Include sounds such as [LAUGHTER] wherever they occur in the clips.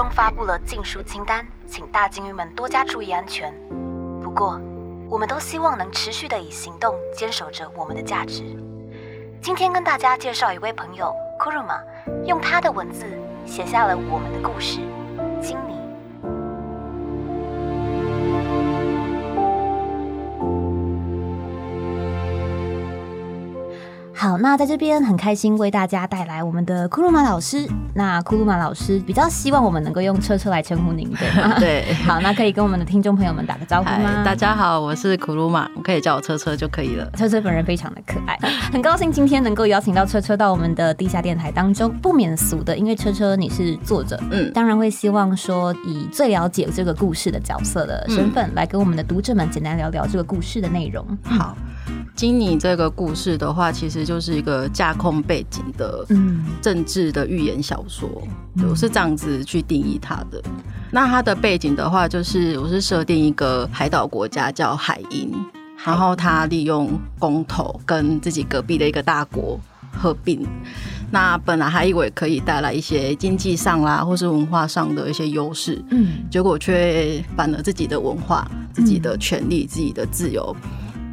中发布了禁书清单，请大鲸鱼们多加注意安全。不过，我们都希望能持续的以行动坚守着我们的价值。今天跟大家介绍一位朋友 Kuruma，用他的文字写下了我们的故事——金妮。好，那在这边很开心为大家带来我们的库鲁玛老师。那库鲁玛老师比较希望我们能够用车车来称呼您，对吗？[LAUGHS] 对。好，那可以跟我们的听众朋友们打个招呼吗？大家好，我是库鲁玛，可以叫我车车就可以了。车车本人非常的可爱，很高兴今天能够邀请到车车到我们的地下电台当中。不免俗的，因为车车你是作者，嗯，当然会希望说以最了解这个故事的角色的身份来跟我们的读者们简单聊聊这个故事的内容。好。经你这个故事的话，其实就是一个架空背景的政治的寓言小说，我是这样子去定义它的。那它的背景的话，就是我是设定一个海岛国家叫海鹰，然后它利用公投跟自己隔壁的一个大国合并。那本来还以为可以带来一些经济上啦，或是文化上的一些优势，嗯，结果却反了自己的文化、自己的权利、自己的自由。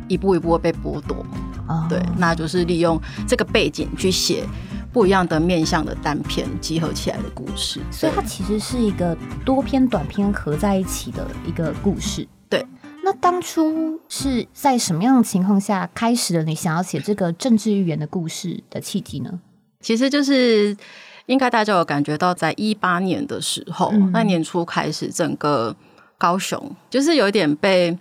一步一步被剥夺，对，那就是利用这个背景去写不一样的面向的单片集合起来的故事，所以它其实是一个多篇短篇合在一起的一个故事。对，那当初是在什么样的情况下开始了你想要写这个政治寓言的故事的契机呢？其实就是应该大家有感觉到，在一八年的时候，那年初开始，整个高雄就是有一点被。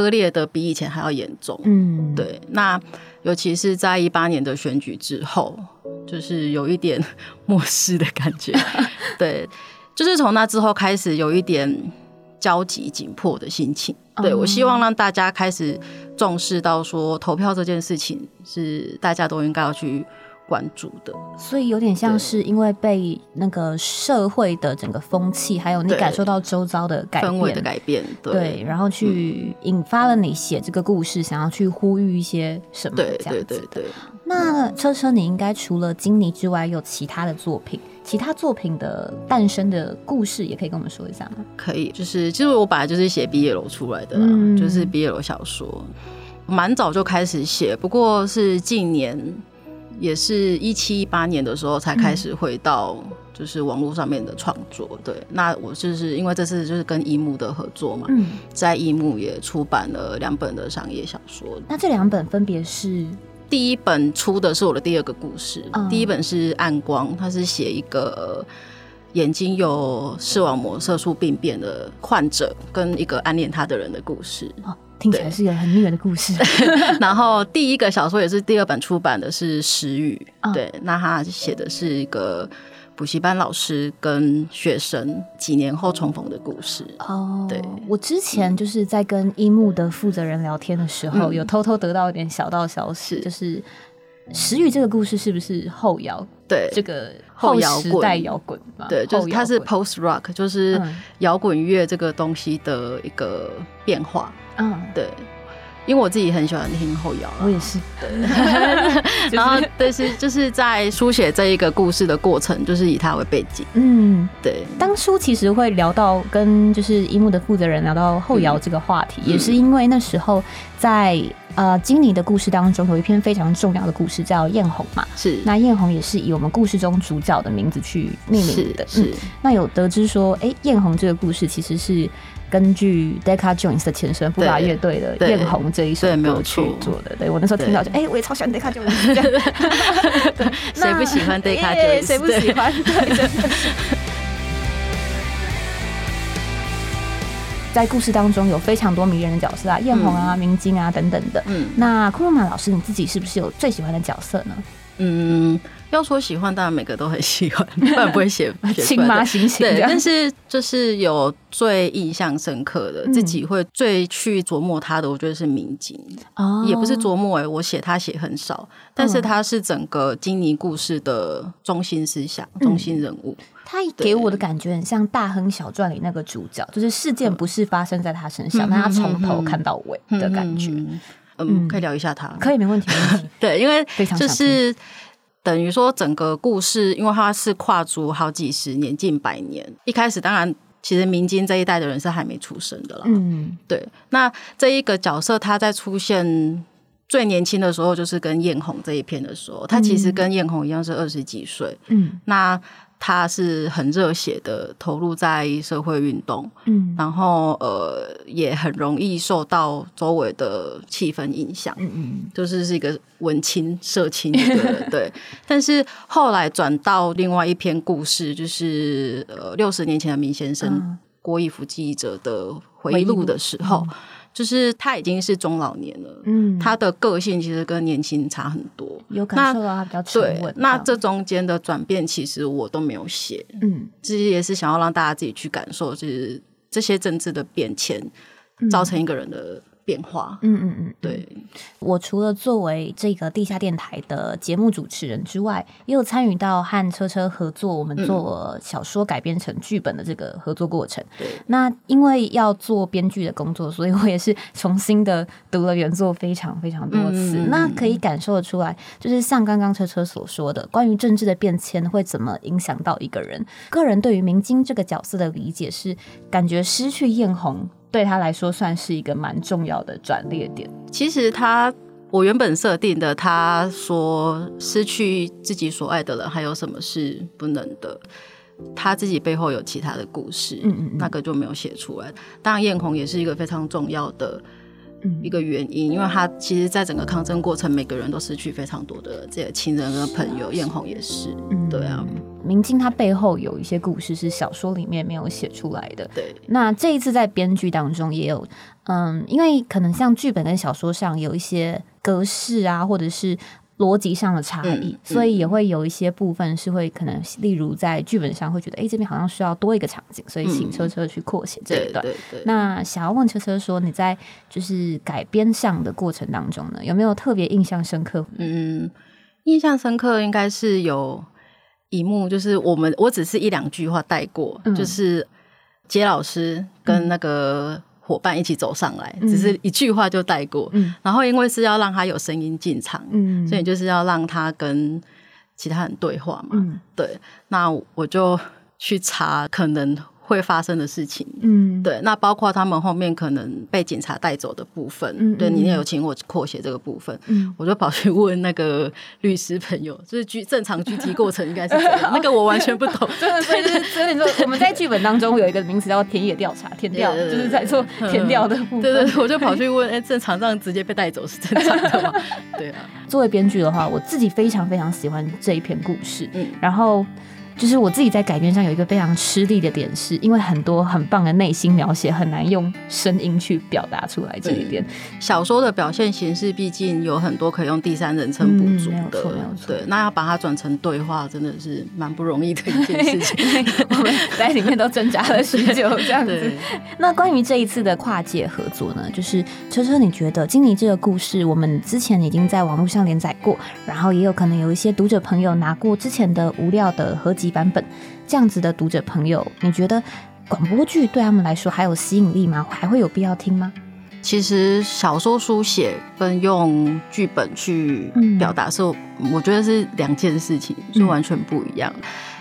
割裂的比以前还要严重，嗯，对。那尤其是在一八年的选举之后，就是有一点 [LAUGHS] 漠视的感觉，[LAUGHS] 对。就是从那之后开始有一点焦急紧迫的心情。对我希望让大家开始重视到说投票这件事情是大家都应该要去。关注的，所以有点像是因为被那个社会的整个风气，还有你感受到周遭的改氛围的改变，对，然后去引发了你写这个故事，想要去呼吁一些什么？对对对对。那车车，你应该除了金妮之外，有其他的作品？其他作品的诞生的故事，也可以跟我们说一下吗？可以，就是其实我本来就是写毕业楼出来的，就是毕业楼小说，蛮早就开始写，不过是近年。也是一七一八年的时候才开始回到就是网络上面的创作，对，那我就是因为这次就是跟一木的合作嘛，在一木也出版了两本的商业小说。那这两本分别是？第一本出的是我的第二个故事，第一本是暗光，它是写一个眼睛有视网膜色素病变的患者跟一个暗恋他的人的故事。听起来是一个很虐的故事。[LAUGHS] 然后第一个小说也是第二本出版的是《时雨》，对，那他写的是一个补习班老师跟学生几年后重逢的故事。哦，对，我之前就是在跟一木的负责人聊天的时候，有偷偷得到一点小道消息，就是《时雨》这个故事是不是后摇？对，这个后时代摇滚嘛，对，就是它是 post rock，就是摇滚乐这个东西的一个变化。嗯，对，因为我自己很喜欢听后摇，我也是。[LAUGHS] 然后，但是就是在书写这一个故事的过程，就是以它为背景。嗯，对。当初其实会聊到跟就是一木的负责人聊到后摇这个话题，也是因为那时候在呃经理的故事当中有一篇非常重要的故事叫艳红嘛，是。那艳红也是以我们故事中主角的名字去命名的，是。那有得知说，哎，艳红这个故事其实是。根据 Decca Jones 的前身布拉乐队的《艳红》这一首歌曲做的，对我那时候听到就哎，我也超喜欢 Decca Jones，谁不喜欢 Decca Jones？[LAUGHS] 谁不喜欢？对，在故事当中有非常多迷人的角色啊，艳红啊、明晶啊等等的。嗯，那库洛玛老师你自己是不是有最喜欢的角色呢？嗯。要说喜欢，当然每个都很喜欢，不然不会写 [LAUGHS] 亲妈心情。对，但是就是有最印象深刻的，自己会最去琢磨他的，我觉得是民警。哦，也不是琢磨哎，我写他写很少，但是他是整个金妮故事的中心思想、中心人物。他给我的感觉很像《大亨小传》里那个主角，就是事件不是发生在他身上，但他从头看到尾的感觉。嗯，可以聊一下他，可以没问题，没问题。[LAUGHS] 对，因为就是。等于说整个故事，因为他是跨足好几十年、近百年。一开始当然，其实明金这一代的人是还没出生的啦。嗯，对。那这一个角色他在出现最年轻的时候，就是跟艳红这一片的时候，他其实跟艳红一样是二十几岁。嗯，那。他是很热血的投入在社会运动，嗯，然后呃也很容易受到周围的气氛影响，嗯嗯，就是是一个文青社青的 [LAUGHS] 对，但是后来转到另外一篇故事，就是呃六十年前的明先生郭义福记者的回忆录的时候。就是他已经是中老年了，嗯，他的个性其实跟年轻差很多，有感受到他比较沉稳。那这中间的转变，其实我都没有写，嗯，其实也是想要让大家自己去感受，就是这些政治的变迁造成一个人的。变化，嗯嗯嗯，对我除了作为这个地下电台的节目主持人之外，也有参与到和车车合作，我们做小说改编成剧本的这个合作过程。那因为要做编剧的工作，所以我也是重新的读了原作非常非常多次。那可以感受得出来，就是像刚刚车车所说的，关于政治的变迁会怎么影响到一个人。个人对于明晶这个角色的理解是，感觉失去艳红。对他来说算是一个蛮重要的转捩点。其实他，我原本设定的，他说失去自己所爱的人，还有什么是不能的？他自己背后有其他的故事，嗯嗯，那个就没有写出来。当然，艳红也是一个非常重要的。一个原因，因为他其实，在整个抗争过程，每个人都失去非常多的这些亲人和朋友，艳红也是，对啊。明镜他背后有一些故事是小说里面没有写出来的，对。那这一次在编剧当中也有，嗯，因为可能像剧本跟小说上有一些格式啊，或者是。逻辑上的差异，所以也会有一些部分是会可能，例如在剧本上会觉得，哎，这边好像需要多一个场景，所以请车车去扩写这一段。那想要问车车说，你在就是改编上的过程当中呢，有没有特别印象深刻？嗯，印象深刻应该是有一幕，就是我们我只是一两句话带过，就是杰老师跟那个。伙伴一起走上来，只是一句话就带过。然后因为是要让他有声音进场，所以就是要让他跟其他人对话嘛。对，那我就去查可能。会发生的事情，嗯，对，那包括他们后面可能被警察带走的部分，嗯，对你也有请我扩写这个部分，嗯，我就跑去问那个律师朋友，就是具正常具体过程应该是怎样，[LAUGHS] 那个我完全不懂，[LAUGHS] 对对对，所以你说我们在剧本当中有一个名词叫田野调查，填调就是在做填调的部。分，对对，我就跑去问，哎，正常这样直接被带走是正常的吗？[LAUGHS] 对啊，作为编剧的话，我自己非常非常喜欢这一篇故事，嗯，然后。就是我自己在改编上有一个非常吃力的点，是因为很多很棒的内心描写很难用声音去表达出来。这一点，小说的表现形式毕竟有很多可以用第三人称补足的，对，那要把它转成对话，真的是蛮不容易的一件事情。[LAUGHS] 我们在里面都挣扎了许久，这样子。那关于这一次的跨界合作呢？就是车车，你觉得金妮这个故事，我们之前已经在网络上连载过，然后也有可能有一些读者朋友拿过之前的无料的合集。版本这样子的读者朋友，你觉得广播剧对他们来说还有吸引力吗？还会有必要听吗？其实小说书写跟用剧本去表达是，我觉得是两件事情，是完全不一样。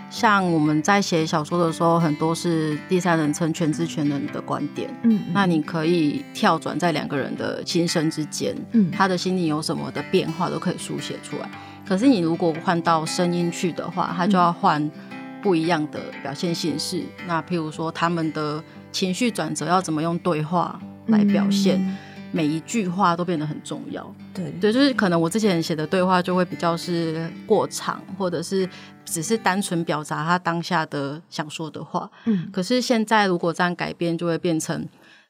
像我们在写小说的时候，很多是第三人称全知全能的观点，嗯，那你可以跳转在两个人的心声之间，嗯，他的心里有什么的变化都可以书写出来。可是你如果换到声音去的话，它就要换不一样的表现形式。那譬如说，他们的情绪转折要怎么用对话来表现？每一句话都变得很重要。对对，就是可能我之前写的对话就会比较是过长，或者是只是单纯表达他当下的想说的话。嗯。可是现在如果这样改变，就会变成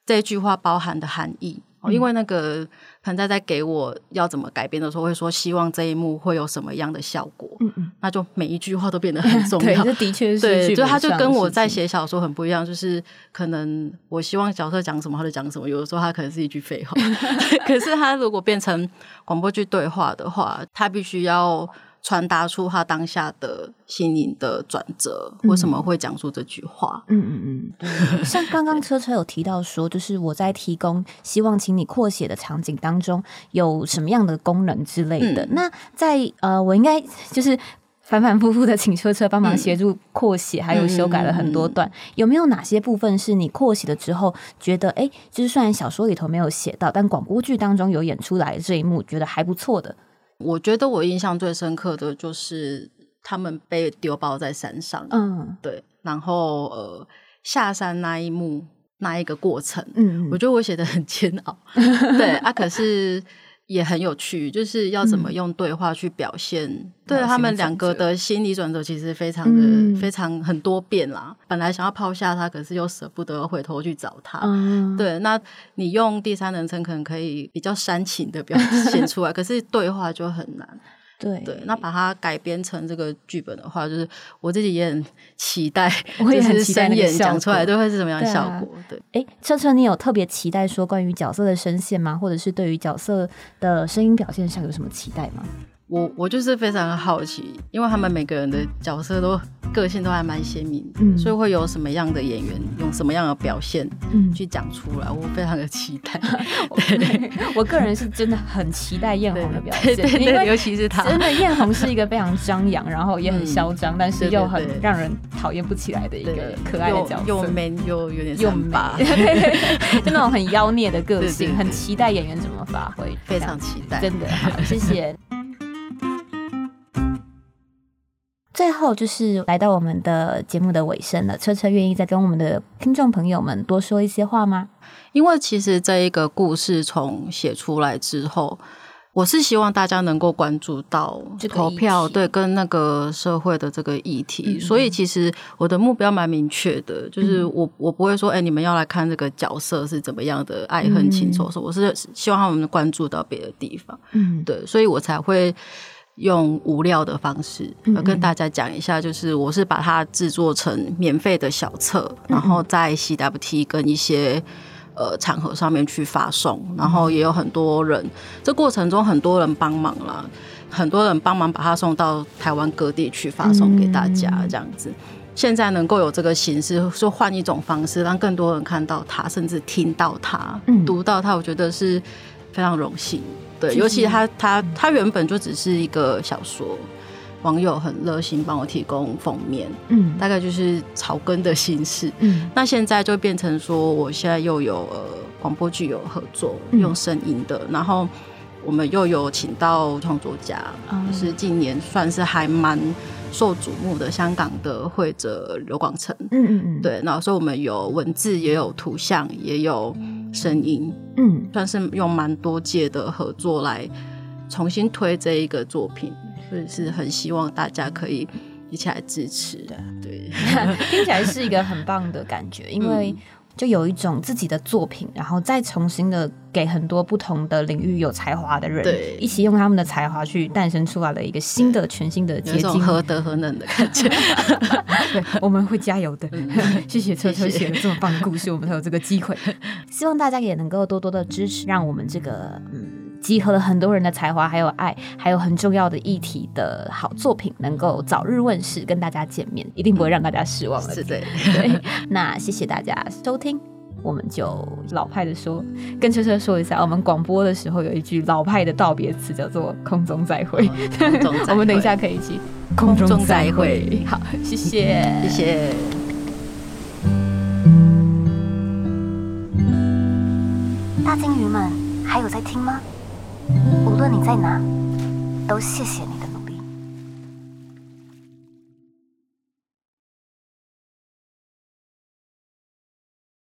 这句话包含的含义。因为那个彭在在给我要怎么改编的时候，会说希望这一幕会有什么样的效果，嗯嗯，那就每一句话都变得很重 [LAUGHS] 要。这的确是，对，就他就跟我在写小说很不一样，就是可能我希望角色讲什么他就讲什么，有的时候他可能是一句废话，[LAUGHS] 可是他如果变成广播剧对话的话，他必须要传达出他当下的心灵的转折，为什么会讲出这句话？嗯嗯嗯，[LAUGHS] 像刚刚车车有提到说，就是我在提供希望请你扩写的场景当中有什么样的功能之类的。那在呃，我应该就是反反复复的请车车帮忙协助扩写，还有修改了很多段。有没有哪些部分是你扩写了之后觉得，哎，就是虽然小说里头没有写到，但广播剧当中有演出来这一幕，觉得还不错的？我觉得我印象最深刻的就是他们被丢包在山上，嗯，对，然后呃下山那一幕那一个过程，嗯，我觉得我写的很煎熬，[LAUGHS] 对啊，可是。也很有趣，就是要怎么用对话去表现，对他们两个的心理转折，其实非常的非常很多变啦。本来想要抛下他，可是又舍不得回头去找他。对，那你用第三人称可能可以比较煽情的表现出来，可是对话就很难。对对，那把它改编成这个剧本的话，就是我自己也很期待，[LAUGHS] 我也很期待讲出来都会是什么样的效果。对，哎，车车，你有特别期待说关于角色的声线吗？或者是对于角色的声音表现上有什么期待吗？我我就是非常好奇，因为他们每个人的角色都个性都还蛮鲜明，嗯，所以会有什么样的演员用什么样的表现，嗯，去讲出来，我非常的期待。[LAUGHS] 对，我个人是真的很期待艳红的表现，因为尤其是他，真的艳红是一个非常张扬，然后也很嚣张，但是又很让人讨厌不起来的一个可爱的角色，又 man 又有点又吧，[LAUGHS] 就那种很妖孽的个性，[LAUGHS] 很期待演员怎么发挥，非常期待，真的好，谢谢。最后就是来到我们的节目的尾声了，车车愿意再跟我们的听众朋友们多说一些话吗？因为其实这一个故事从写出来之后，我是希望大家能够关注到投票，对，跟那个社会的这个议题。所以其实我的目标蛮明确的，就是我我不会说，哎，你们要来看这个角色是怎么样的爱恨情仇，我是希望他们关注到别的地方。嗯，对，所以我才会。用无料的方式，跟大家讲一下，就是我是把它制作成免费的小册，然后在 CWT 跟一些呃场合上面去发送，然后也有很多人，这过程中很多人帮忙啦，很多人帮忙把它送到台湾各地去发送给大家，这样子。现在能够有这个形式，说换一种方式，让更多人看到它，甚至听到它、读到它，我觉得是非常荣幸。对，尤其他他他原本就只是一个小说，网友很热心帮我提供封面，嗯，大概就是草根的形式，嗯，那现在就变成说，我现在又有呃广播剧有合作，用声音的，然后我们又有请到创作家，就是近年算是还蛮受瞩目的香港的会者刘广成，嗯嗯嗯，对，然后所以我们有文字，也有图像，也有。声音，嗯，算是用蛮多届的合作来重新推这一个作品，所以是很希望大家可以一起来支持。的。对，[LAUGHS] [LAUGHS] 听起来是一个很棒的感觉，因为就有一种自己的作品，然后再重新的给很多不同的领域有才华的人，对，一起用他们的才华去诞生出来了一个新的、全新的结晶，何德何能的感觉。[LAUGHS] 我们会加油的，[LAUGHS] 谢谢车车写的这么棒的故事，我们才有这个机会。希望大家也能够多多的支持，让我们这个嗯集合了很多人的才华，还有爱，还有很重要的议题的好作品，能够早日问世，跟大家见面，一定不会让大家失望的。是的，对。[LAUGHS] 那谢谢大家收听，我们就老派的说，跟车车说一下，我们广播的时候有一句老派的道别词，叫做“空中再会”。我们等一下可以一起。空中再会，好，谢谢，谢谢。大鲸鱼们还有在听吗？无论你在哪，都谢谢你。